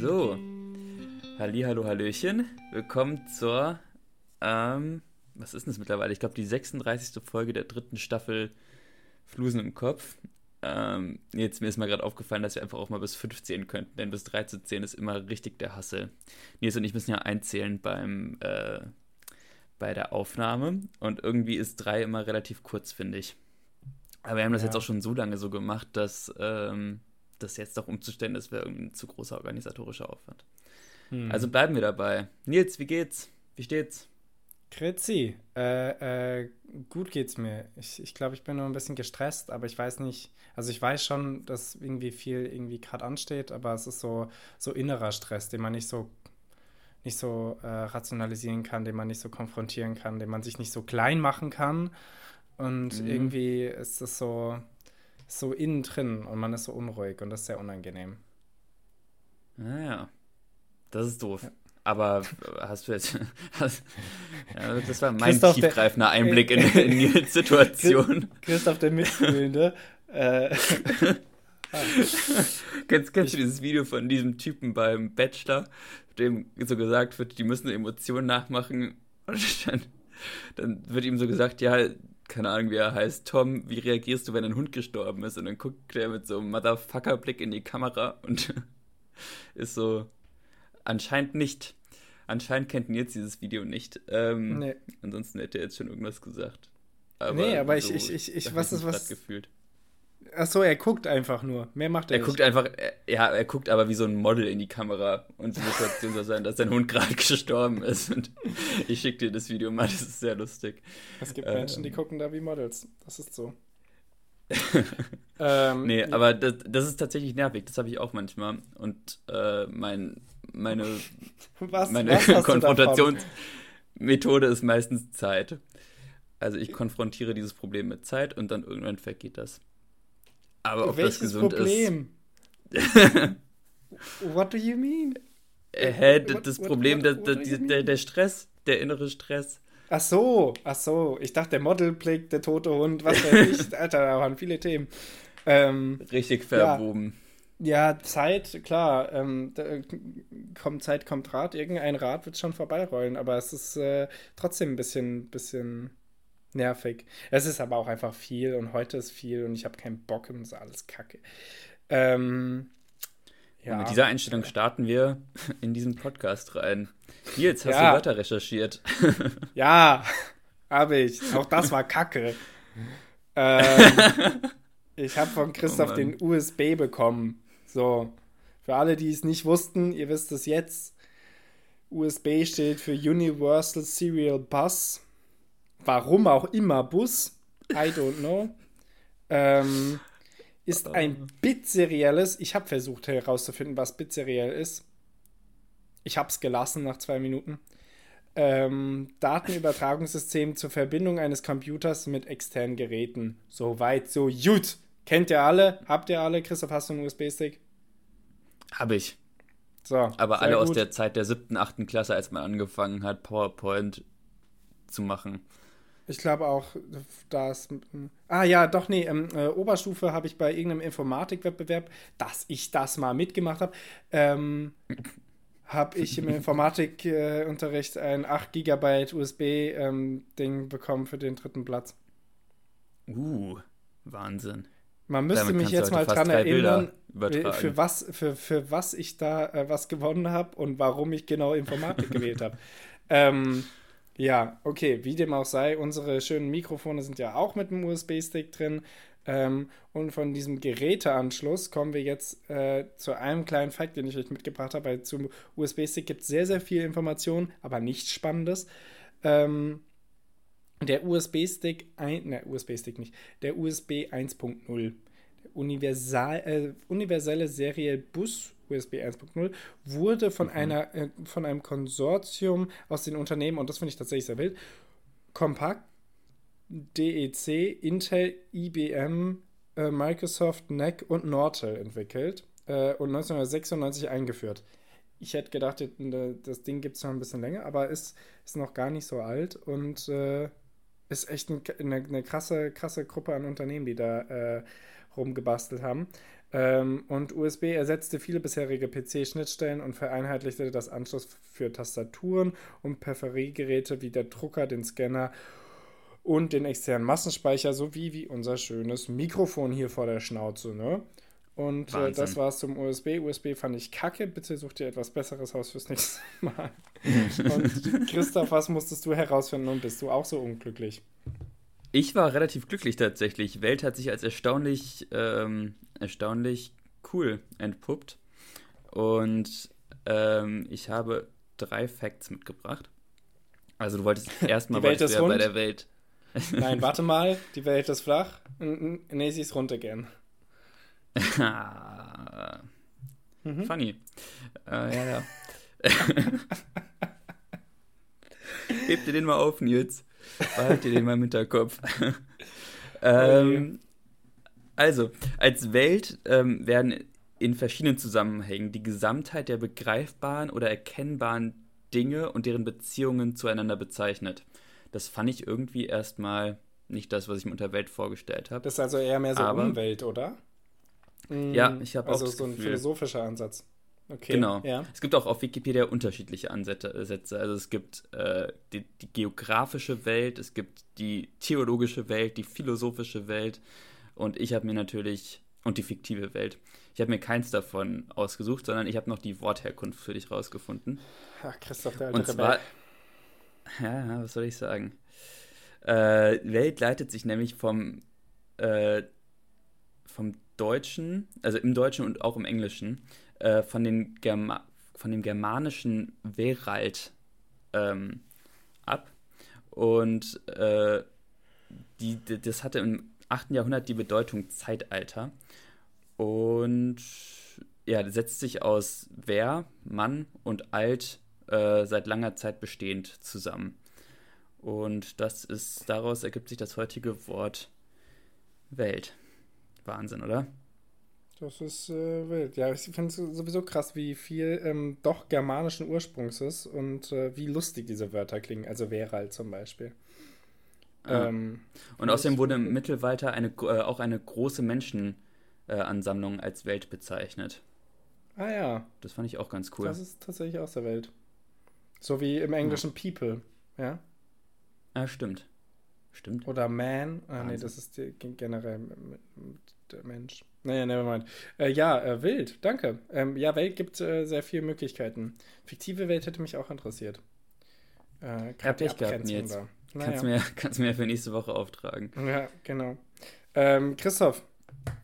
So, Halli, hallo, hallöchen. Willkommen zur, ähm, was ist denn das mittlerweile? Ich glaube, die 36. Folge der dritten Staffel Flusen im Kopf. Ähm, jetzt mir ist mal gerade aufgefallen, dass wir einfach auch mal bis 5 zählen könnten, denn bis 3 zu zählen ist immer richtig der Hassel. Nils und ich müssen ja einzählen beim, äh, bei der Aufnahme und irgendwie ist 3 immer relativ kurz, finde ich. Aber wir haben das ja. jetzt auch schon so lange so gemacht, dass ähm, das jetzt doch umzustellen, das wäre irgendwie ein zu großer organisatorischer Aufwand. Hm. Also bleiben wir dabei. Nils, wie geht's? Wie steht's? Grüezi. Äh, äh, gut geht's mir. Ich, ich glaube, ich bin nur ein bisschen gestresst, aber ich weiß nicht. Also ich weiß schon, dass irgendwie viel irgendwie gerade ansteht, aber es ist so, so innerer Stress, den man nicht so nicht so äh, rationalisieren kann, den man nicht so konfrontieren kann, den man sich nicht so klein machen kann. Und mhm. irgendwie ist es so, so innen drin und man ist so unruhig und das ist sehr unangenehm. Naja, ah, das ist doof. Ja. Aber hast du jetzt. Hast, ja, das war mein Christoph tiefgreifender der, Einblick in, in die Situation. Christoph der Mitfühlende. äh, kennst, kennst du dieses Video von diesem Typen beim Bachelor, dem so gesagt wird, die müssen Emotionen nachmachen? Und dann, dann wird ihm so gesagt, ja, keine Ahnung, wie er heißt, Tom, wie reagierst du, wenn ein Hund gestorben ist? Und dann guckt er mit so einem Motherfucker-Blick in die Kamera und ist so, anscheinend nicht. Anscheinend kennt Nils dieses Video nicht. Ähm, nee. Ansonsten hätte er jetzt schon irgendwas gesagt. Aber nee, aber so, ich, ich, ich, ich was ist was. Gefühlt. Ach so, er guckt einfach nur. Mehr macht er, er nicht. guckt einfach, ja, er guckt aber wie so ein Model in die Kamera und die Situation soll sein, dass sein Hund gerade gestorben ist. Und ich schicke dir das Video mal, das ist sehr lustig. Es gibt ähm, Menschen, die gucken da wie Models. Das ist so. ähm, nee, aber das, das, ist tatsächlich nervig. Das habe ich auch manchmal. Und äh, mein, meine, was, meine was Konfrontationsmethode ist meistens Zeit. Also ich konfrontiere dieses Problem mit Zeit und dann irgendwann vergeht das. Aber ob Welches das gesund Problem? ist. What do you mean? Äh, hä, what, das what, Problem, what, der, der, der Stress, der innere Stress. Ach so, ach so. Ich dachte, der Modelblick, der tote Hund, was weiß ich. Alter, da waren viele Themen. Ähm, Richtig verwoben. Ja, ja Zeit, klar. Ähm, da, kommt Zeit, kommt Rat. Irgendein Rad wird schon vorbeirollen, aber es ist äh, trotzdem ein bisschen, bisschen nervig. Es ist aber auch einfach viel und heute ist viel und ich habe keinen Bock und es ist alles kacke. Ähm, ja. Und mit dieser Einstellung starten wir in diesen Podcast rein. Nils, hast ja. du Wörter recherchiert? ja, habe ich. Auch das war kacke. ähm, ich habe von Christoph oh den USB bekommen. So, für alle, die es nicht wussten, ihr wisst es jetzt. USB steht für Universal Serial Bus. Warum auch immer Bus. I don't know. Ähm, ist ein bitserielles. Ich habe versucht herauszufinden, was bitseriell ist. Ich habe es gelassen nach zwei Minuten. Ähm, Datenübertragungssystem zur Verbindung eines Computers mit externen Geräten. So weit, so gut. Kennt ihr alle? Habt ihr alle? Christoph, hast du einen USB-Stick? Habe ich. So. Aber alle gut. aus der Zeit der siebten, achten Klasse, als man angefangen hat, PowerPoint zu machen. Ich glaube auch, dass. Ah ja, doch, nee, ähm, äh, Oberstufe habe ich bei irgendeinem Informatikwettbewerb, dass ich das mal mitgemacht habe, ähm, habe ich im Informatikunterricht äh, ein 8 GB USB-Ding ähm, bekommen für den dritten Platz. Uh, Wahnsinn. Man müsste Damit mich jetzt mal dran erinnern, für was, für, für was ich da äh, was gewonnen habe und warum ich genau Informatik gewählt habe. Ähm, ja, okay, wie dem auch sei, unsere schönen Mikrofone sind ja auch mit einem USB-Stick drin. Ähm, und von diesem Geräteanschluss kommen wir jetzt äh, zu einem kleinen Fakt, den ich euch mitgebracht habe. Weil zum USB-Stick gibt es sehr, sehr viel Information, aber nichts Spannendes. Ähm, der USB-Stick, ne, USB-Stick nicht, der USB 1.0, der Universal, äh, universelle Serial Bus USB 1.0, wurde von, mhm. einer, äh, von einem Konsortium aus den Unternehmen, und das finde ich tatsächlich sehr wild, Compaq, DEC, Intel, IBM, äh, Microsoft, NEC und Nortel entwickelt äh, und 1996 eingeführt. Ich hätte gedacht, das Ding gibt es noch ein bisschen länger, aber ist, ist noch gar nicht so alt und äh, ist echt eine, eine, krasse, krasse Gruppe an Unternehmen, die da äh, rumgebastelt haben. Ähm, und USB ersetzte viele bisherige PC-Schnittstellen und vereinheitlichte das Anschluss für Tastaturen und Peripheriegeräte wie der Drucker, den Scanner und den externen Massenspeicher sowie wie unser schönes Mikrofon hier vor der Schnauze. Ne? Und äh, das war's zum USB. USB fand ich kacke. Bitte such dir etwas Besseres aus fürs nächste Mal. und Christoph, was musstest du herausfinden und bist du auch so unglücklich? Ich war relativ glücklich tatsächlich. Welt hat sich als erstaunlich, ähm, erstaunlich cool entpuppt. Und ähm, ich habe drei Facts mitgebracht. Also du wolltest erstmal bei der Welt. Nein, warte mal, die Welt ist flach. Nee, sie ist rund again. mhm. Funny. Äh, ja, ja. Heb dir den mal auf, Nils. Behalt dir den mal im Hinterkopf. ähm, also, als Welt ähm, werden in verschiedenen Zusammenhängen die Gesamtheit der begreifbaren oder erkennbaren Dinge und deren Beziehungen zueinander bezeichnet. Das fand ich irgendwie erstmal nicht das, was ich mir unter Welt vorgestellt habe. Das ist also eher mehr so Aber, Umwelt, oder? Ja, mm, ich habe also auch so ein Gefühl, philosophischer Ansatz. Okay. Genau. Ja. Es gibt auch auf Wikipedia unterschiedliche Ansätze. Also es gibt äh, die, die, geografische Welt, es gibt die theologische Welt, die philosophische Welt und ich habe mir natürlich und die fiktive Welt. Ich habe mir keins davon ausgesucht, sondern ich habe noch die Wortherkunft für dich rausgefunden. Ach, Christoph, der alte Und zwar, ja, was soll ich sagen? Äh, Welt leitet sich nämlich vom, äh, vom Deutschen, also im Deutschen und auch im Englischen, äh, von, den Germa von dem germanischen Weralt ähm, ab. Und äh, die, das hatte im 8. Jahrhundert die Bedeutung Zeitalter. Und ja, setzt sich aus Wer, Mann und Alt äh, seit langer Zeit bestehend zusammen. Und das ist, daraus ergibt sich das heutige Wort Welt. Wahnsinn, oder? Das ist äh, wild. Ja, ich finde es sowieso krass, wie viel ähm, doch germanischen Ursprungs ist und äh, wie lustig diese Wörter klingen. Also Weralt zum Beispiel. Ähm, und außerdem wurde im Mittelalter eine, äh, auch eine große Menschenansammlung als Welt bezeichnet. Ah ja. Das fand ich auch ganz cool. Das ist tatsächlich aus der Welt. So wie im Englischen ja. People, ja? Ah, stimmt. Stimmt. Oder Man. Ah, nee, das ist die, generell der Mensch. Naja, nevermind. Äh, ja, äh, wild, danke. Ähm, ja, Welt gibt äh, sehr viele Möglichkeiten. Fiktive Welt hätte mich auch interessiert. Äh, ich gehabt, jetzt. Da. Naja. Kannst, mir, kannst mir für nächste Woche auftragen. Ja, genau. Ähm, Christoph,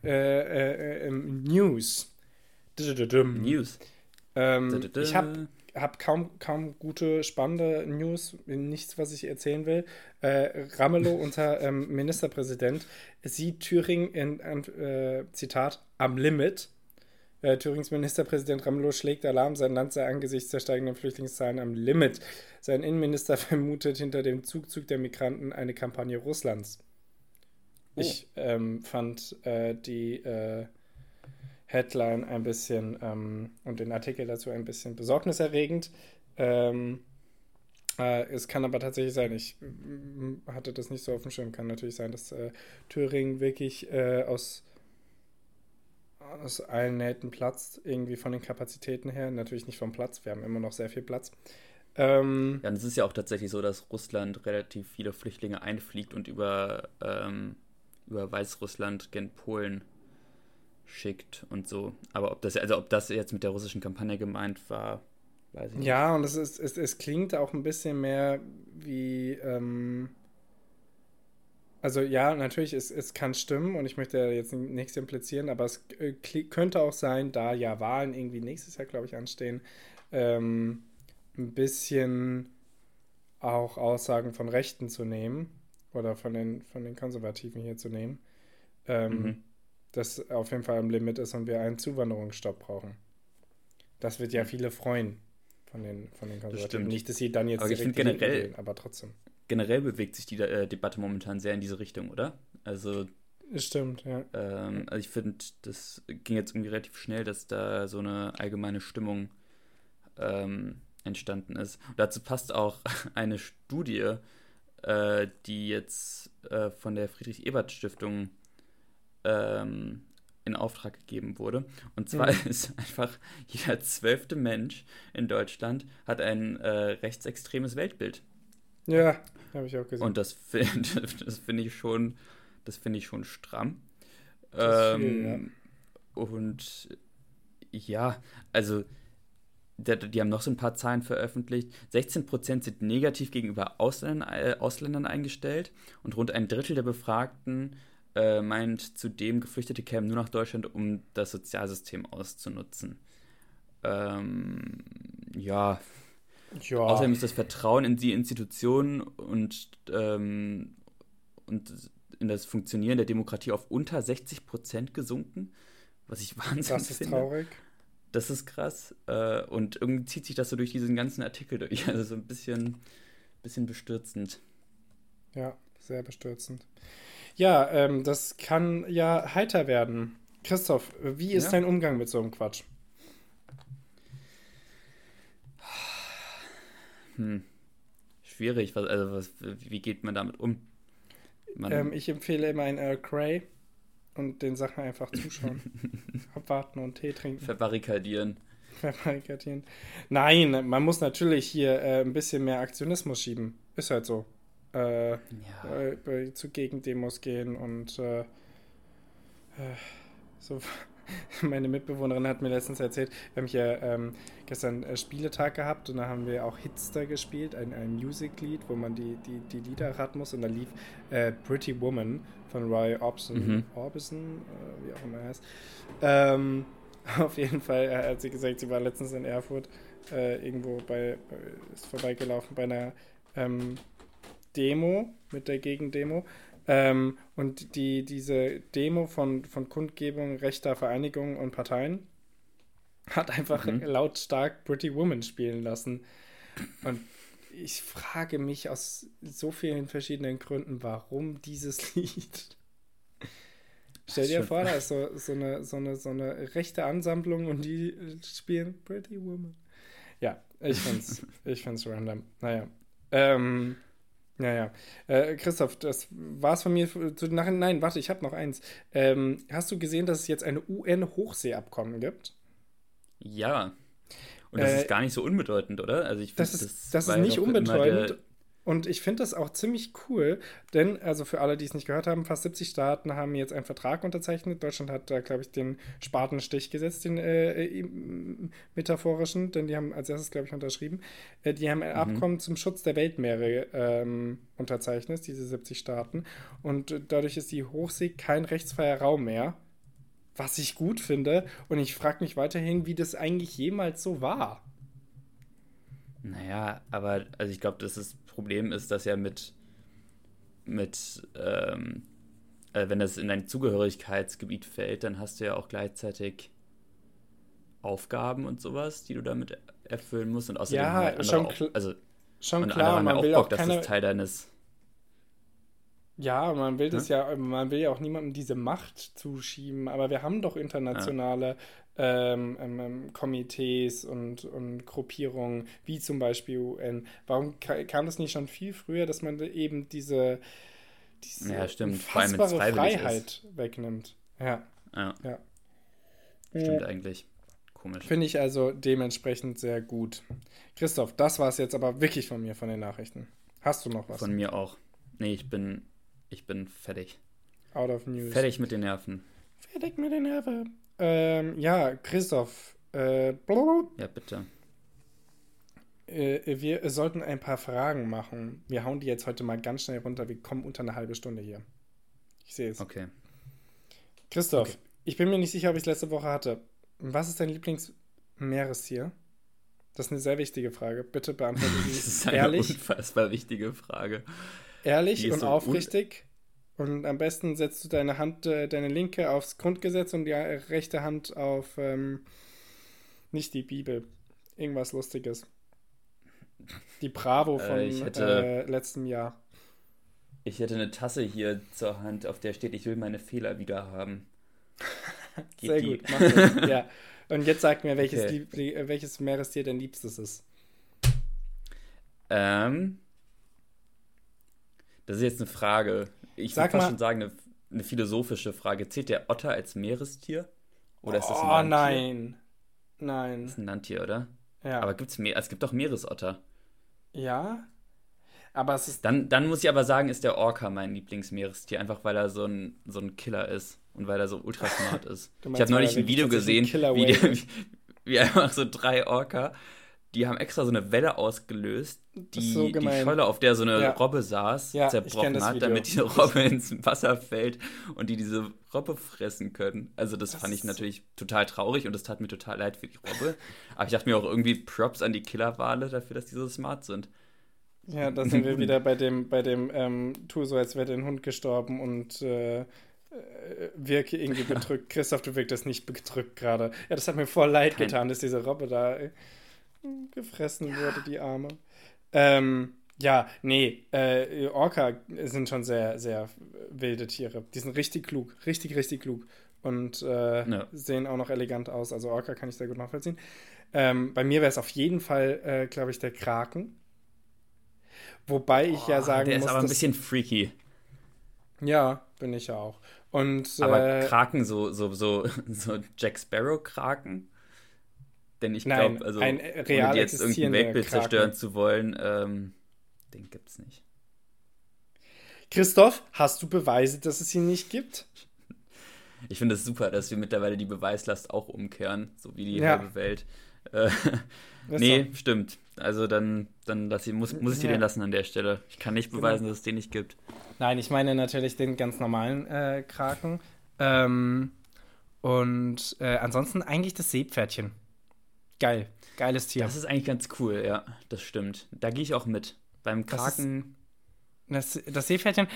äh, äh, ähm, News. News. Ähm, ich habe habe kaum, kaum gute, spannende News, nichts, was ich erzählen will. Äh, Ramelow, unser ähm, Ministerpräsident, sieht Thüringen in, äh, Zitat, am Limit. Äh, Thürings Ministerpräsident Ramelow schlägt Alarm, sein Land sei angesichts der steigenden Flüchtlingszahlen am Limit. Sein Innenminister vermutet hinter dem Zugzug der Migranten eine Kampagne Russlands. Oh. Ich ähm, fand äh, die äh, Headline ein bisschen ähm, und den Artikel dazu ein bisschen besorgniserregend. Ähm, äh, es kann aber tatsächlich sein, ich hatte das nicht so auf dem Schirm, kann natürlich sein, dass äh, Thüringen wirklich äh, aus, aus allen Nähten platzt, irgendwie von den Kapazitäten her. Natürlich nicht vom Platz, wir haben immer noch sehr viel Platz. Ähm, ja, und es ist ja auch tatsächlich so, dass Russland relativ viele Flüchtlinge einfliegt und über, ähm, über Weißrussland gen Polen schickt und so. Aber ob das, also ob das jetzt mit der russischen Kampagne gemeint war, weiß ich nicht. Ja, und es, ist, es, es klingt auch ein bisschen mehr wie, ähm, also ja, natürlich, es, es kann stimmen und ich möchte jetzt nichts implizieren, aber es äh, könnte auch sein, da ja Wahlen irgendwie nächstes Jahr, glaube ich, anstehen, ähm, ein bisschen auch Aussagen von Rechten zu nehmen oder von den, von den Konservativen hier zu nehmen. Ähm, mhm das auf jeden Fall am Limit ist und wir einen Zuwanderungsstopp brauchen. Das wird ja viele freuen von den, von den Konservativen. Nicht, dass sie dann jetzt aber ich generell, gehen, aber trotzdem. Generell bewegt sich die äh, Debatte momentan sehr in diese Richtung, oder? Also. Stimmt, ja. Ähm, also ich finde, das ging jetzt irgendwie relativ schnell, dass da so eine allgemeine Stimmung ähm, entstanden ist. Und dazu passt auch eine Studie, äh, die jetzt äh, von der Friedrich-Ebert-Stiftung ähm, in Auftrag gegeben wurde. Und zwar mhm. ist einfach jeder zwölfte Mensch in Deutschland hat ein äh, rechtsextremes Weltbild. Ja, habe ich auch gesehen. Und das, das finde ich schon, das finde ich schon stramm. Ähm, viel, ja. Und ja, also die, die, haben noch so ein paar Zahlen veröffentlicht. 16% sind negativ gegenüber Ausländern, äh, Ausländern eingestellt und rund ein Drittel der Befragten äh, meint zudem, Geflüchtete kämen nur nach Deutschland, um das Sozialsystem auszunutzen. Ähm, ja. Ja. Außerdem ist das Vertrauen in die Institutionen und, ähm, und in das Funktionieren der Demokratie auf unter 60 Prozent gesunken, was ich wahnsinnig finde. Das ist finde. traurig. Das ist krass. Äh, und irgendwie zieht sich das so durch diesen ganzen Artikel durch. Also so ein bisschen, bisschen bestürzend. Ja, sehr bestürzend. Ja, ähm, das kann ja heiter werden. Christoph, wie ist ja. dein Umgang mit so einem Quatsch? Hm. Schwierig. Was, also was, wie geht man damit um? Ähm, ich empfehle immer ein Earl Grey und den Sachen einfach zuschauen. Abwarten und Tee trinken. Verbarrikadieren. Verbarrikadieren. Nein, man muss natürlich hier äh, ein bisschen mehr Aktionismus schieben. Ist halt so äh, ja. äh, zu Gegendemos gehen und äh, äh, so. Meine Mitbewohnerin hat mir letztens erzählt, wir haben hier ähm, gestern äh, Spieletag gehabt und da haben wir auch Hitster gespielt, ein, ein Music-Lied, wo man die, die, die Lieder raten muss und da lief äh, Pretty Woman von Roy Orbison, mhm. Orbison äh, wie auch immer er heißt. Ähm, auf jeden Fall hat sie gesagt, sie war letztens in Erfurt äh, irgendwo bei, ist vorbeigelaufen bei einer ähm, Demo, mit der Gegendemo. Ähm, und die, diese Demo von, von Kundgebung rechter Vereinigungen und Parteien hat einfach mhm. lautstark Pretty Woman spielen lassen. Und ich frage mich aus so vielen verschiedenen Gründen, warum dieses Lied. Stell dir vor, da ist so, so, eine, so, eine, so eine rechte Ansammlung und die spielen Pretty Woman. Ja, ich find's, ich find's random. Naja. Ähm, ja, ja. Äh, Christoph, das war's von mir zu nachher. Nein, warte, ich habe noch eins. Ähm, hast du gesehen, dass es jetzt eine UN-Hochseeabkommen gibt? Ja. Und das äh, ist gar nicht so unbedeutend, oder? Also ich finde, das, das, das ist nicht unbedeutend. Und ich finde das auch ziemlich cool, denn, also für alle, die es nicht gehört haben, fast 70 Staaten haben jetzt einen Vertrag unterzeichnet. Deutschland hat da, glaube ich, den Spatenstich gesetzt, den äh, metaphorischen, denn die haben als erstes, glaube ich, unterschrieben. Äh, die haben ein mhm. Abkommen zum Schutz der Weltmeere ähm, unterzeichnet, diese 70 Staaten. Und dadurch ist die Hochsee kein rechtsfreier Raum mehr, was ich gut finde. Und ich frage mich weiterhin, wie das eigentlich jemals so war. Naja, aber also ich glaube, das Problem ist, dass ja mit, mit ähm, äh, wenn das in dein Zugehörigkeitsgebiet fällt, dann hast du ja auch gleichzeitig Aufgaben und sowas, die du damit erfüllen musst und außerdem ja, halt schon, auch, also schon klar, man will auch, Bock, keine, dass das Teil deines ja, man will das ja? ja, man will ja auch niemandem diese Macht zuschieben, aber wir haben doch internationale ähm, ähm, ähm, Komitees und, und Gruppierungen, wie zum Beispiel UN. Warum kam das nicht schon viel früher, dass man eben diese, diese ja, stimmt. unfassbare Freiheit ist. wegnimmt? Ja. ja. ja. Stimmt äh, eigentlich. Komisch. Finde ich also dementsprechend sehr gut. Christoph, das war es jetzt aber wirklich von mir, von den Nachrichten. Hast du noch was? Von mir auch. Nee, ich bin, ich bin fertig. Out of News. Fertig mit den Nerven. Fertig mit den Nerven. Ähm, ja, Christoph. Äh, ja, bitte. Äh, wir sollten ein paar Fragen machen. Wir hauen die jetzt heute mal ganz schnell runter. Wir kommen unter eine halbe Stunde hier. Ich sehe es. Okay. Christoph, okay. ich bin mir nicht sicher, ob ich es letzte Woche hatte. Was ist dein Lieblingsmeerestier? Das ist eine sehr wichtige Frage. Bitte beantworte sie das ist eine ehrlich. Unfassbar wichtige Frage. Ehrlich und so aufrichtig. Und am besten setzt du deine Hand, äh, deine linke aufs Grundgesetz und die rechte Hand auf ähm, nicht die Bibel. Irgendwas Lustiges. Die Bravo äh, von äh, hätte, äh, letztem Jahr. Ich hätte eine Tasse hier zur Hand, auf der steht, ich will meine Fehler wieder haben. Sehr die? gut, mach das. ja. Und jetzt sag mir, welches, okay. Lieb, welches Meerestier dein liebstes ist. Ähm, das ist jetzt eine Frage. Ich würde fast schon sagen, eine, eine philosophische Frage. Zählt der Otter als Meerestier? Oder ist das ein oh, Landtier? nein. Nein. Das ist ein Landtier, oder? Ja. Aber gibt's mehr? es gibt doch Meeresotter. Ja. Aber es ist. Dann, dann muss ich aber sagen, ist der Orca mein Lieblingsmeerestier, einfach weil er so ein, so ein Killer ist und weil er so ultra smart ist. ich habe neulich ein Video gesehen, wie, die, wie einfach so drei Orca die haben extra so eine Welle ausgelöst, die so die Scholle, auf der so eine ja. Robbe saß, ja, zerbrochen hat, damit diese Robbe ins Wasser fällt und die diese Robbe fressen können. Also das, das fand ich natürlich total traurig und das tat mir total leid für die Robbe. Aber ich dachte mir auch irgendwie Props an die Killerwale dafür, dass die so smart sind. Ja, da sind wir wieder bei dem, bei dem ähm, Tu so, als wäre dein Hund gestorben und äh, äh wirke irgendwie bedrückt. Christoph, du wirktest nicht bedrückt gerade. Ja, das hat mir voll leid Kein... getan, dass diese Robbe da gefressen ja. wurde, die Arme. Ähm, ja, nee, äh, Orca sind schon sehr, sehr wilde Tiere. Die sind richtig klug, richtig, richtig klug. Und äh, ja. sehen auch noch elegant aus. Also Orca kann ich sehr gut nachvollziehen. Ähm, bei mir wäre es auf jeden Fall, äh, glaube ich, der Kraken. Wobei ich ja sagen muss. Der ist aber ein bisschen freaky. Ja, bin ich ja auch. Und, aber äh, Kraken, so, so, so, so Jack Sparrow-Kraken? Denn ich glaube, also ein real ohne jetzt irgendein Weltbild Kraken. zerstören zu wollen, ähm, den es nicht. Christoph, hast du Beweise, dass es ihn nicht gibt? Ich finde es super, dass wir mittlerweile die Beweislast auch umkehren, so wie die ja. halbe Welt. Äh, nee, so. stimmt. Also dann, dann lass ich, muss, muss ich dir ja. den lassen an der Stelle. Ich kann nicht genau. beweisen, genau. dass es den nicht gibt. Nein, ich meine natürlich den ganz normalen äh, Kraken. Ähm, und äh, ansonsten eigentlich das Seepferdchen. Geil. Geiles Tier. Das ist eigentlich ganz cool, ja. Das stimmt. Da gehe ich auch mit. Beim Kraken. Das, das, das Seepferdchen,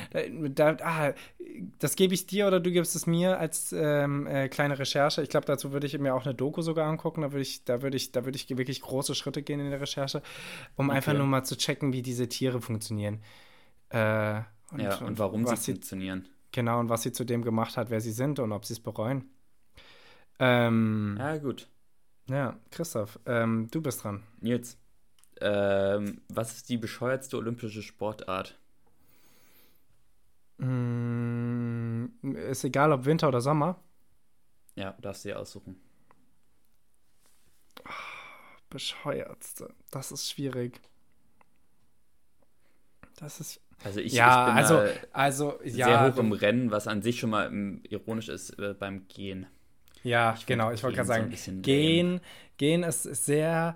da, ah, das gebe ich dir oder du gibst es mir als ähm, äh, kleine Recherche. Ich glaube, dazu würde ich mir auch eine Doku sogar angucken. Da würde ich, da würde ich, da würde ich wirklich große Schritte gehen in der Recherche, um okay. einfach nur mal zu checken, wie diese Tiere funktionieren. Äh, und, ja, und warum und sie, sie funktionieren. Genau, und was sie zu dem gemacht hat, wer sie sind und ob sie es bereuen. Ähm, ja, gut. Ja, Christoph, ähm, du bist dran. Jetzt. Ähm, was ist die bescheuertste olympische Sportart? Mm, ist egal, ob Winter oder Sommer. Ja, darfst du dir aussuchen. Oh, bescheuertste. Das ist schwierig. Das ist. Also ich, ja, ich bin also, also ja, sehr hoch im Rennen, was an sich schon mal ähm, ironisch ist äh, beim Gehen. Ja, ich genau. Ich wollte gerade sagen, so gehen, gehen ist sehr,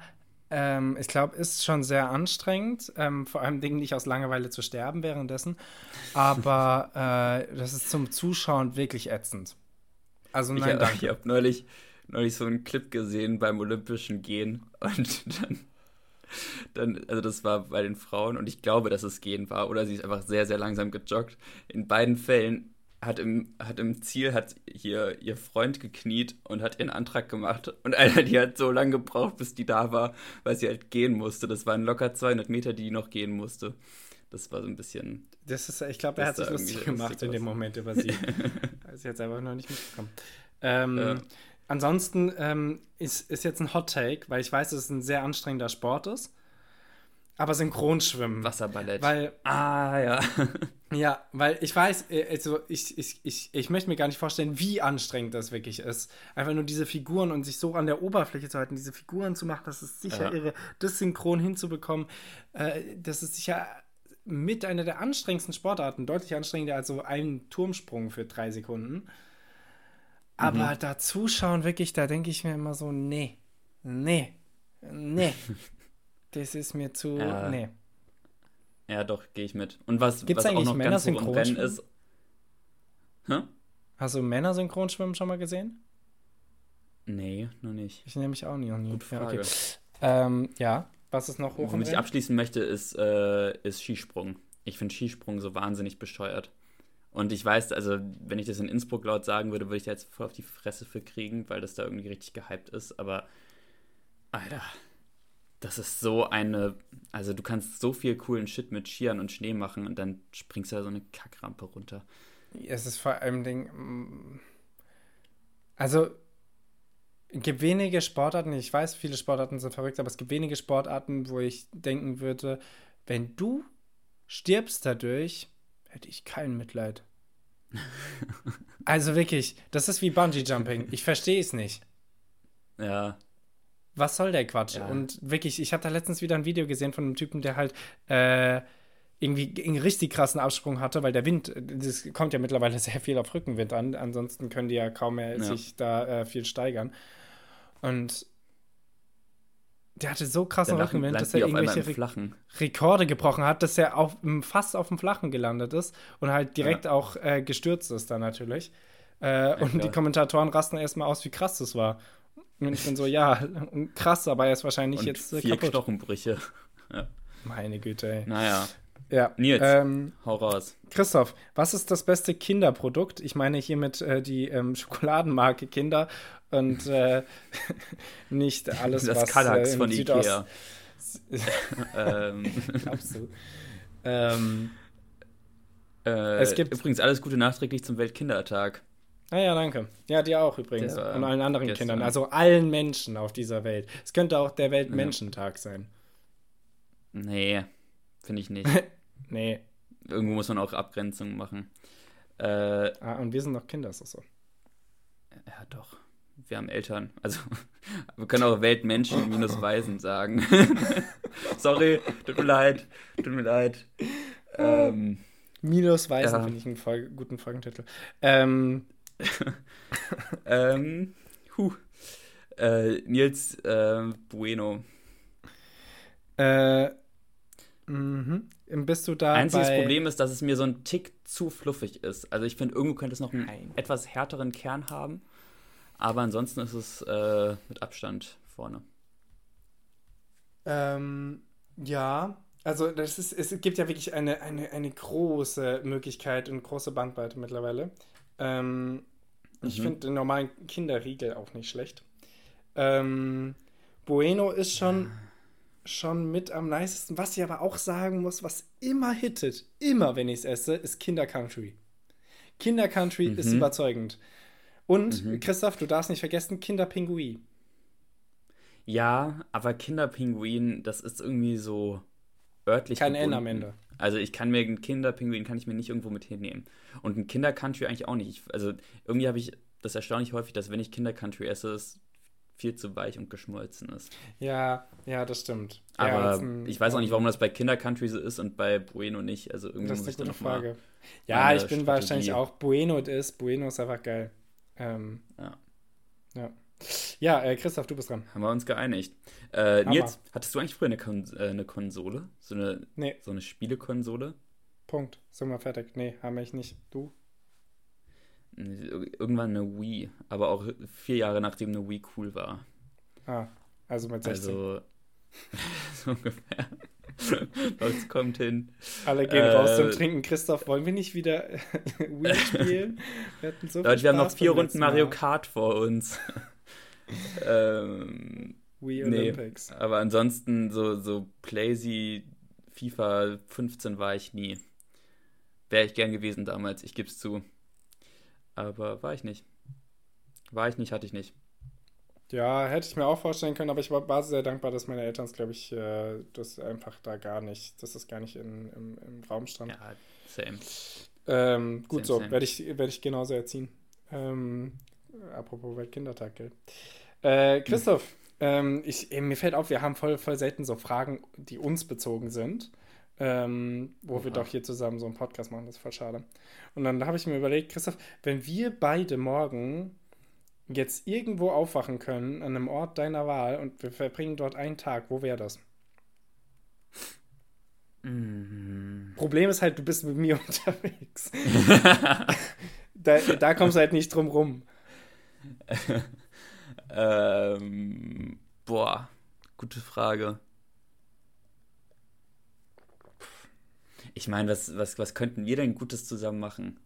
ähm, ich glaube, ist schon sehr anstrengend. Ähm, vor allem Dingen nicht aus Langeweile zu sterben währenddessen. Aber äh, das ist zum Zuschauen wirklich ätzend. Also nein, ich, danke. Ich habe neulich, neulich so einen Clip gesehen beim Olympischen Gehen und dann dann, also das war bei den Frauen und ich glaube, dass es gehen war oder sie ist einfach sehr, sehr langsam gejoggt. In beiden Fällen hat im, hat im Ziel, hat hier ihr Freund gekniet und hat ihren Antrag gemacht. Und Alter, die hat so lange gebraucht, bis die da war, weil sie halt gehen musste. Das waren locker 200 Meter, die noch gehen musste. Das war so ein bisschen. Das ist, ich glaube, er hat sich lustig gemacht lustig in dem Moment über sie. sie hat es einfach noch nicht mitbekommen. Ähm, ja. Ansonsten ähm, ist, ist jetzt ein Hot Take, weil ich weiß, dass es ein sehr anstrengender Sport ist aber Synchronschwimmen. Wasserballett. Weil, ah, ja. ja, weil ich weiß, äh, also ich, ich, ich, ich möchte mir gar nicht vorstellen, wie anstrengend das wirklich ist. Einfach nur diese Figuren und sich so an der Oberfläche zu halten, diese Figuren zu machen, das ist sicher ja. irre, das synchron hinzubekommen. Äh, das ist sicher mit einer der anstrengendsten Sportarten, deutlich anstrengender als so ein Turmsprung für drei Sekunden. Aber mhm. da zuschauen, wirklich, da denke ich mir immer so, nee, nee, nee. Das ist mir zu. Ja. Nee. Ja, doch, gehe ich mit. Und was, Gibt's was eigentlich auch noch Männer ganz hoch im Rennen ist. Hä? Hast du Männer Synchronschwimmen schon mal gesehen? Nee, noch nicht. Ich nehme mich auch nie. Noch nie. Gute Frage. Ja, okay. ähm, ja, was ist noch hoch Womit ich abschließen möchte, ist, äh, ist Skisprung. Ich finde Skisprung so wahnsinnig bescheuert. Und ich weiß, also, wenn ich das in Innsbruck laut sagen würde, würde ich da jetzt voll auf die Fresse für kriegen, weil das da irgendwie richtig gehypt ist. Aber, Alter, das ist so eine, also du kannst so viel coolen Shit mit Skiern und Schnee machen und dann springst du da so eine Kackrampe runter. Es ist vor allem Ding, mm, also es gibt wenige Sportarten, ich weiß, viele Sportarten sind verrückt, aber es gibt wenige Sportarten, wo ich denken würde, wenn du stirbst dadurch, hätte ich kein Mitleid. also wirklich, das ist wie Bungee Jumping. Ich verstehe es nicht. Ja. Was soll der Quatsch? Ja. Und wirklich, ich habe da letztens wieder ein Video gesehen von einem Typen, der halt äh, irgendwie einen richtig krassen Absprung hatte, weil der Wind, das kommt ja mittlerweile sehr viel auf Rückenwind an. Ansonsten können die ja kaum mehr ja. sich da äh, viel steigern. Und der hatte so krassen Rückenwind, dass er irgendwelche Re Rekorde gebrochen hat, dass er auf, fast auf dem Flachen gelandet ist und halt direkt ja. auch äh, gestürzt ist dann natürlich. Äh, und klar. die Kommentatoren rasten erstmal aus, wie krass das war. Und ich bin so, ja, krass, aber er ist wahrscheinlich und jetzt äh, vier kaputt. Knochenbrüche. Ja. Meine Güte, ey. Naja. Ja. Nils, ähm, hau raus. Christoph, was ist das beste Kinderprodukt? Ich meine hiermit äh, die ähm, Schokoladenmarke Kinder und äh, nicht alles, das was Kallax äh, von Südost Ikea. ähm. Du? Ähm, äh, es gibt übrigens alles Gute nachträglich zum Weltkindertag. Ah ja, danke. Ja, dir auch übrigens. Der, und allen anderen gestern. Kindern. Also allen Menschen auf dieser Welt. Es könnte auch der Weltmenschentag ja. sein. Nee, finde ich nicht. nee. Irgendwo muss man auch Abgrenzungen machen. Äh, ah, und wir sind noch Kinder, ist das so? Ja, doch. Wir haben Eltern. Also, wir können auch Weltmenschen minus Weisen sagen. Sorry, tut mir leid. Tut mir leid. Ähm, minus Weisen ja. finde ich einen Folge, guten Folgentitel. Ähm, ähm, huh. Äh, Nils äh, Bueno. Äh, mhm. Bist du da? Einziges bei... Problem ist, dass es mir so ein Tick zu fluffig ist. Also ich finde, irgendwo könnte es noch einen Nein. etwas härteren Kern haben. Aber ansonsten ist es äh, mit Abstand vorne. Ähm, ja, also das ist, es gibt ja wirklich eine, eine, eine große Möglichkeit und große Bandbreite mittlerweile. Ähm, mhm. Ich finde den normalen Kinderriegel auch nicht schlecht. Ähm, bueno ist schon, schon mit am nicesten. Was ich aber auch sagen muss, was immer hittet, immer wenn ich es esse, ist Kinder Country. Kinder Country mhm. ist überzeugend. Und, mhm. Christoph, du darfst nicht vergessen, Kinderpinguin. Ja, aber Kinderpinguin, das ist irgendwie so örtlich. Kein N am Ende. Also ich kann mir einen Kinderpinguin kann ich mir nicht irgendwo mit hinnehmen. Und ein Kindercountry eigentlich auch nicht. Ich, also irgendwie habe ich das erstaunlich häufig, dass wenn ich Kindercountry esse, es viel zu weich und geschmolzen ist. Ja, ja, das stimmt. Aber ja, ich weiß auch nicht, warum das bei Kindercountry so ist und bei Bueno nicht. Also irgendwie das ist eine gute Frage. Ja, ich bin Strategie. wahrscheinlich auch Bueno ist. Bueno ist einfach geil. Ähm, ja. Ja. Ja, äh, Christoph, du bist dran. Haben wir uns geeinigt. Äh, Nils, hattest du eigentlich früher eine, Kon äh, eine Konsole? So eine, nee. so eine Spielekonsole? Punkt. Sind wir fertig? Nee, haben wir nicht. Du? Irgendwann eine Wii, aber auch vier Jahre nachdem eine Wii cool war. Ah, also mit 16. Also, so ungefähr. Was kommt hin? Alle gehen äh, raus und trinken. Christoph, wollen wir nicht wieder Wii spielen? Wir hatten so Leute, wir haben noch vier Runden Mario Kart vor uns. Ähm, Wii Olympics. Nee, aber ansonsten so, so Playsy, FIFA 15 war ich nie. Wäre ich gern gewesen damals, ich geb's zu. Aber war ich nicht. War ich nicht, hatte ich nicht. Ja, hätte ich mir auch vorstellen können, aber ich war, war sehr dankbar, dass meine Eltern es, glaube ich, äh, das einfach da gar nicht, dass das gar nicht in, im, im Raum stand. Ja, same. Ähm, gut same, so, werde ich, werd ich genauso erziehen. Ähm, apropos Weltkindertag, gell? Äh, Christoph, hm. ähm, ich, mir fällt auf, wir haben voll, voll selten so Fragen, die uns bezogen sind. Ähm, wo Oha. wir doch hier zusammen so einen Podcast machen, das ist voll schade. Und dann habe ich mir überlegt, Christoph, wenn wir beide morgen jetzt irgendwo aufwachen können, an einem Ort deiner Wahl und wir verbringen dort einen Tag, wo wäre das? Mhm. Problem ist halt, du bist mit mir unterwegs. da, da kommst du halt nicht drum rum. ähm, boah, gute Frage. Ich meine, was, was, was könnten wir denn Gutes zusammen machen?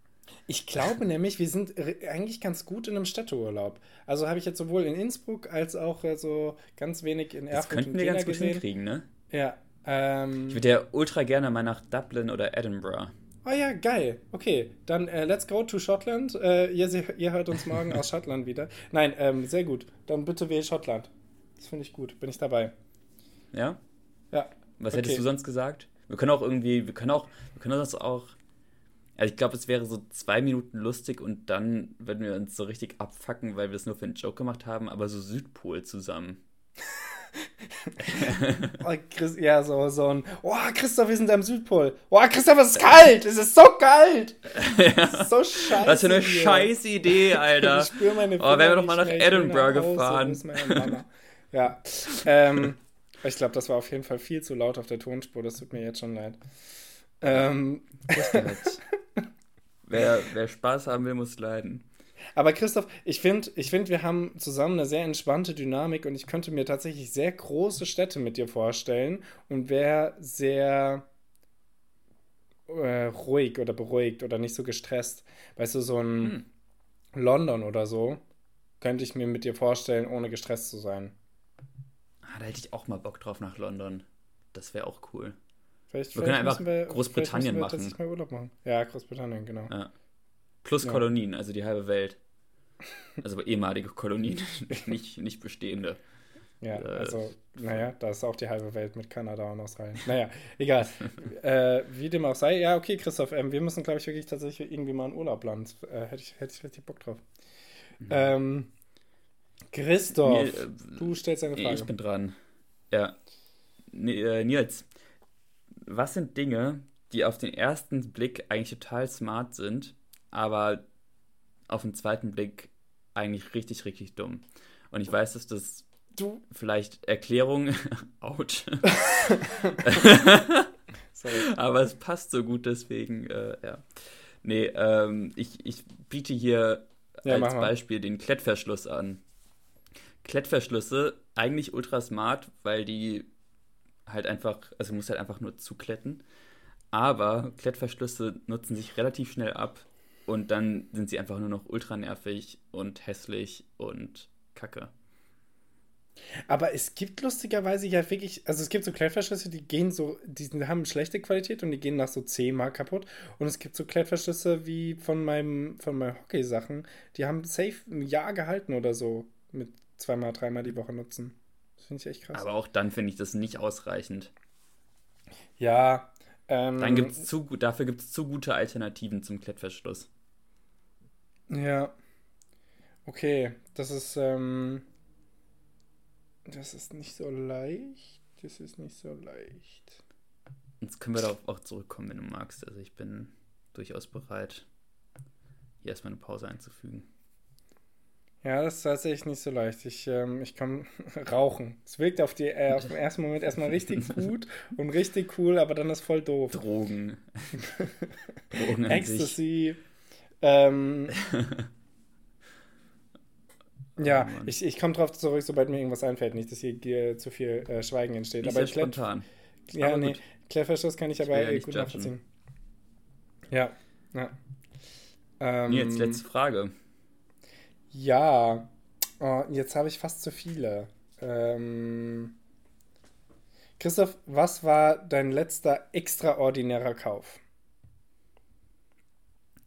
Ich glaube nämlich, wir sind eigentlich ganz gut in einem Städteurlaub. Also habe ich jetzt sowohl in Innsbruck als auch äh, so ganz wenig in Erfurt. Das könnten wir ganz gut gesehen. hinkriegen, ne? Ja. Ähm, ich würde ja ultra gerne mal nach Dublin oder Edinburgh. Ah oh ja, geil. Okay, dann äh, let's go to Schottland. Äh, ihr, ihr, hört uns morgen aus Schottland wieder. Nein, ähm, sehr gut. Dann bitte wähl Schottland. Das finde ich gut. Bin ich dabei. Ja? Ja. Was okay. hättest du sonst gesagt? Wir können auch irgendwie, wir können auch, wir können das auch Also ich glaube, es wäre so zwei Minuten lustig und dann würden wir uns so richtig abfacken, weil wir es nur für einen Joke gemacht haben, aber so Südpol zusammen. Chris, ja, so, so ein, oh, Christoph, wir sind am Südpol. Oh, Christoph, es ist kalt, es ist so kalt. ja. Ist so scheiße. Was für eine hier. scheiß Idee, Alter. ich spüre meine Finger Oh, wären wir doch mal nach Edinburgh gefahren. ja, ähm, ich glaube, das war auf jeden Fall viel zu laut auf der Tonspur, das tut mir jetzt schon leid. Ähm. wer, wer Spaß haben will, muss leiden. Aber Christoph, ich finde, ich find, wir haben zusammen eine sehr entspannte Dynamik und ich könnte mir tatsächlich sehr große Städte mit dir vorstellen und wäre sehr äh, ruhig oder beruhigt oder nicht so gestresst. Weißt du, so ein hm. London oder so könnte ich mir mit dir vorstellen, ohne gestresst zu sein. Ah, da hätte ich auch mal Bock drauf nach London. Das wäre auch cool. Vielleicht, wir vielleicht können einfach wir, Großbritannien machen. Mal Urlaub machen. Ja, Großbritannien, genau. Ja. Plus ja. Kolonien, also die halbe Welt. Also ehemalige Kolonien, nicht, nicht bestehende. Ja, äh, also, naja, da ist auch die halbe Welt mit Kanada und Australien. Naja, egal. äh, wie dem auch sei. Ja, okay, Christoph, ähm, wir müssen, glaube ich, wirklich tatsächlich irgendwie mal einen Urlaub planen. Äh, hätte, ich, hätte ich richtig Bock drauf. Mhm. Ähm, Christoph, Mir, äh, du stellst eine Frage. Ich bin dran. Ja. Äh, Nils, was sind Dinge, die auf den ersten Blick eigentlich total smart sind, aber auf den zweiten Blick eigentlich richtig, richtig dumm. Und ich weiß, dass das du vielleicht Erklärung out. aber es passt so gut, deswegen, äh, ja. Nee, ähm, ich, ich biete hier ja, als Beispiel den Klettverschluss an. Klettverschlüsse eigentlich ultra smart, weil die halt einfach, also du musst halt einfach nur zukletten. Aber Klettverschlüsse nutzen sich relativ schnell ab und dann sind sie einfach nur noch ultra nervig und hässlich und kacke. Aber es gibt lustigerweise ja wirklich, also es gibt so Klettverschlüsse, die gehen so, die haben schlechte Qualität und die gehen nach so zehnmal kaputt. Und es gibt so Klettverschlüsse wie von meinem, von meinen Hockey-Sachen, die haben safe ein Jahr gehalten oder so mit zweimal, dreimal die Woche nutzen. Das finde ich echt krass. Aber auch dann finde ich das nicht ausreichend. Ja. Ähm, dann gibt's zu, dafür gibt es zu gute Alternativen zum Klettverschluss. Ja. Okay, das ist, ähm, das ist nicht so leicht. Das ist nicht so leicht. Jetzt können wir darauf auch zurückkommen, wenn du magst. Also ich bin durchaus bereit, hier erstmal eine Pause einzufügen. Ja, das ist tatsächlich nicht so leicht. Ich, ähm, ich kann rauchen. Es wirkt auf, die, äh, auf den ersten Moment erstmal richtig gut und richtig cool, aber dann ist voll doof. Drogen. Drogen Ecstasy. Ähm, ja, oh ich, ich komme drauf zurück, sobald mir irgendwas einfällt. Nicht, dass hier zu viel äh, Schweigen entsteht. aber spontan. Ja, aber nee. Klärverschluss kann ich, ich aber ja gut nachvollziehen. Ja, ja. Ähm, jetzt letzte Frage. Ja, oh, jetzt habe ich fast zu viele. Ähm, Christoph, was war dein letzter extraordinärer Kauf?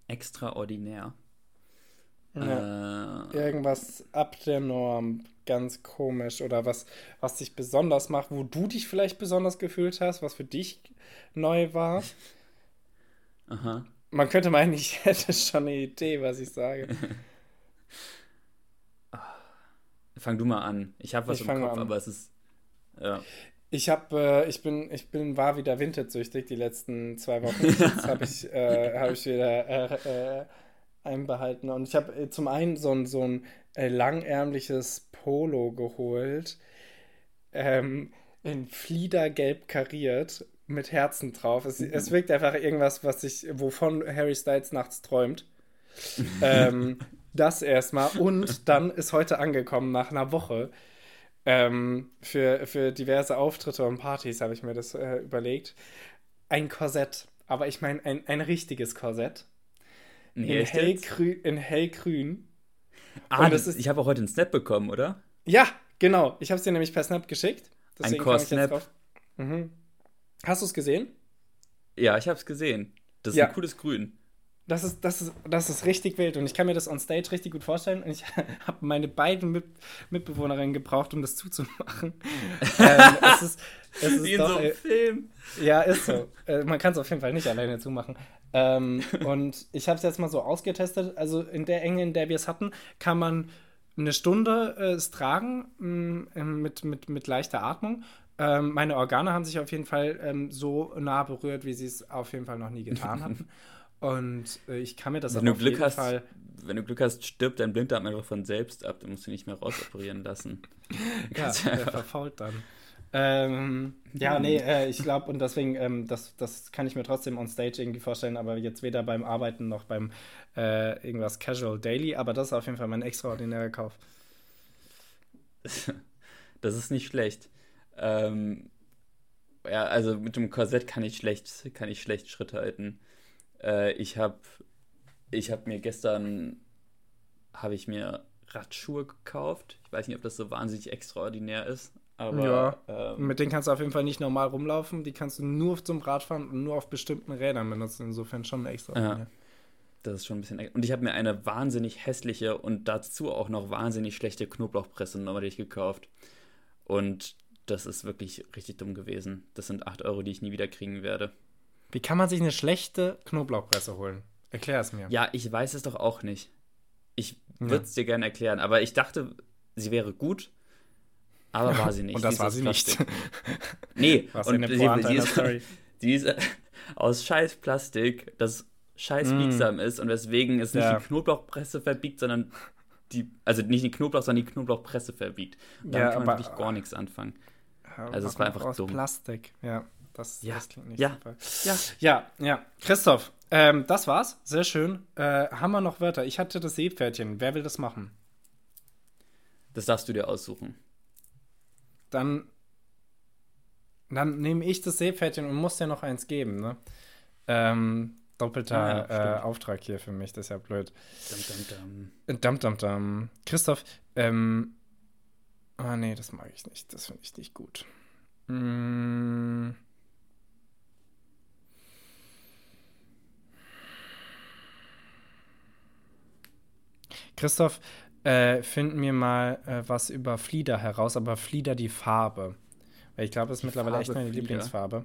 Extraordinär. Ja, äh, irgendwas ab der Norm, ganz komisch oder was, was dich besonders macht, wo du dich vielleicht besonders gefühlt hast, was für dich neu war. Aha. Man könnte meinen, ich hätte schon eine Idee, was ich sage. Fang du mal an. Ich habe was ich im Kopf, aber es ist. Ja. Ich habe, äh, ich bin, ich bin, war wieder wintersüchtig die letzten zwei Wochen. Jetzt habe ich, äh, habe ich wieder äh, äh, einbehalten. Und ich habe äh, zum einen so ein, so ein äh, langärmliches Polo geholt, ähm, in Fliedergelb kariert, mit Herzen drauf. Es, mhm. es wirkt einfach irgendwas, was ich, wovon Harry Styles nachts träumt. ähm, das erstmal. Und dann ist heute angekommen, nach einer Woche, ähm, für, für diverse Auftritte und Partys habe ich mir das äh, überlegt. Ein Korsett. Aber ich meine, ein, ein richtiges Korsett. Nee, in, hellgrün, in hellgrün. Ah, das ist, ich habe auch heute einen Snap bekommen, oder? Ja, genau. Ich habe es dir nämlich per Snap geschickt. Deswegen ein Core-Snap. Mhm. Hast du es gesehen? Ja, ich habe es gesehen. Das ist ja. ein cooles Grün. Das ist, das, ist, das ist richtig wild und ich kann mir das on stage richtig gut vorstellen. Und ich habe meine beiden Mit Mitbewohnerinnen gebraucht, um das zuzumachen. ähm, es ist, es ist Wie in doch, so einem äh, Film. Ja, ist so. Äh, man kann es auf jeden Fall nicht alleine zumachen. Ähm, und ich habe es jetzt mal so ausgetestet. Also in der Enge, in der wir es hatten, kann man eine Stunde äh, es tragen mh, mm, mit, mit, mit leichter Atmung. Ähm, meine Organe haben sich auf jeden Fall ähm, so nah berührt, wie sie es auf jeden Fall noch nie getan hatten. Und äh, ich kann mir das wenn auf Glück jeden hast, Fall. Wenn du Glück hast, stirbt dein Blinddarm einfach von selbst ab. Dann musst du nicht mehr rausoperieren lassen. ja, der verfault dann. Ähm, ja, nee, äh, ich glaube, und deswegen, ähm, das, das kann ich mir trotzdem on stage irgendwie vorstellen, aber jetzt weder beim Arbeiten noch beim äh, irgendwas Casual Daily, aber das ist auf jeden Fall mein extraordinärer Kauf. Das ist nicht schlecht. Ähm, ja, also mit dem Korsett kann ich schlecht, kann ich schlecht Schritt halten. Äh, ich habe ich hab mir gestern habe ich mir Radschuhe gekauft. Ich weiß nicht, ob das so wahnsinnig extraordinär ist, aber, ja, ähm, mit denen kannst du auf jeden Fall nicht normal rumlaufen. Die kannst du nur zum Radfahren und nur auf bestimmten Rädern benutzen. Insofern schon extra. Ja, das ist schon ein bisschen. Und ich habe mir eine wahnsinnig hässliche und dazu auch noch wahnsinnig schlechte Knoblauchpresse neulich gekauft. Und das ist wirklich richtig dumm gewesen. Das sind 8 Euro, die ich nie wieder kriegen werde. Wie kann man sich eine schlechte Knoblauchpresse holen? Erklär es mir. Ja, ich weiß es doch auch nicht. Ich würde es ja. dir gerne erklären, aber ich dachte, sie wäre gut aber war sie nicht. Und das war sie nicht. nee, Was und sie, sie, ist, sie ist aus scheiß Plastik, das scheiß mm. biegsam ist und weswegen es nicht ja. die Knoblauchpresse verbiegt, sondern die, also nicht die Knoblauch, sondern die Knoblauchpresse verbiegt. Und damit ja, kann man aber, wirklich gar nichts anfangen. Also es war einfach aus dumm. Plastik, ja. Das, ja. das klingt nicht ja. super. Ja, ja, ja. Christoph, ähm, das war's. Sehr schön. Äh, haben wir noch Wörter? Ich hatte das Seepferdchen. Wer will das machen? Das darfst du dir aussuchen dann, dann nehme ich das Seepferdchen und muss dir noch eins geben, ne? Ähm, doppelter ah, ja, äh, Auftrag hier für mich, das ist ja blöd. Dum, dum, dum. Dum, dum, dum. Christoph, ähm, ah nee, das mag ich nicht, das finde ich nicht gut. Mm. Christoph, äh, finden wir mal äh, was über Flieder heraus, aber Flieder die Farbe. Weil ich glaube, das ist mittlerweile Farbe echt meine Flieder. Lieblingsfarbe.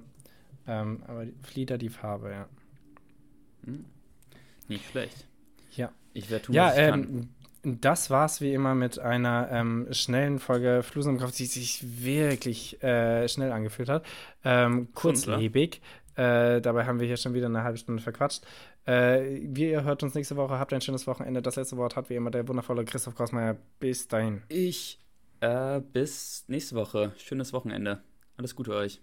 Ähm, aber Flieder die Farbe, ja. Hm. Nicht schlecht. Ja. Ich werde tun, ja, was ich ähm, kann. Das war's wie immer mit einer ähm, schnellen Folge Flusen im Kopf, die sich wirklich äh, schnell angefühlt hat. Ähm, kurzlebig. Äh, dabei haben wir hier schon wieder eine halbe Stunde verquatscht. Äh, wir, hört uns nächste Woche. Habt ein schönes Wochenende. Das letzte Wort hat wie immer der wundervolle Christoph Krausmeier. Bis dahin. Ich, äh, bis nächste Woche. Schönes Wochenende. Alles Gute euch.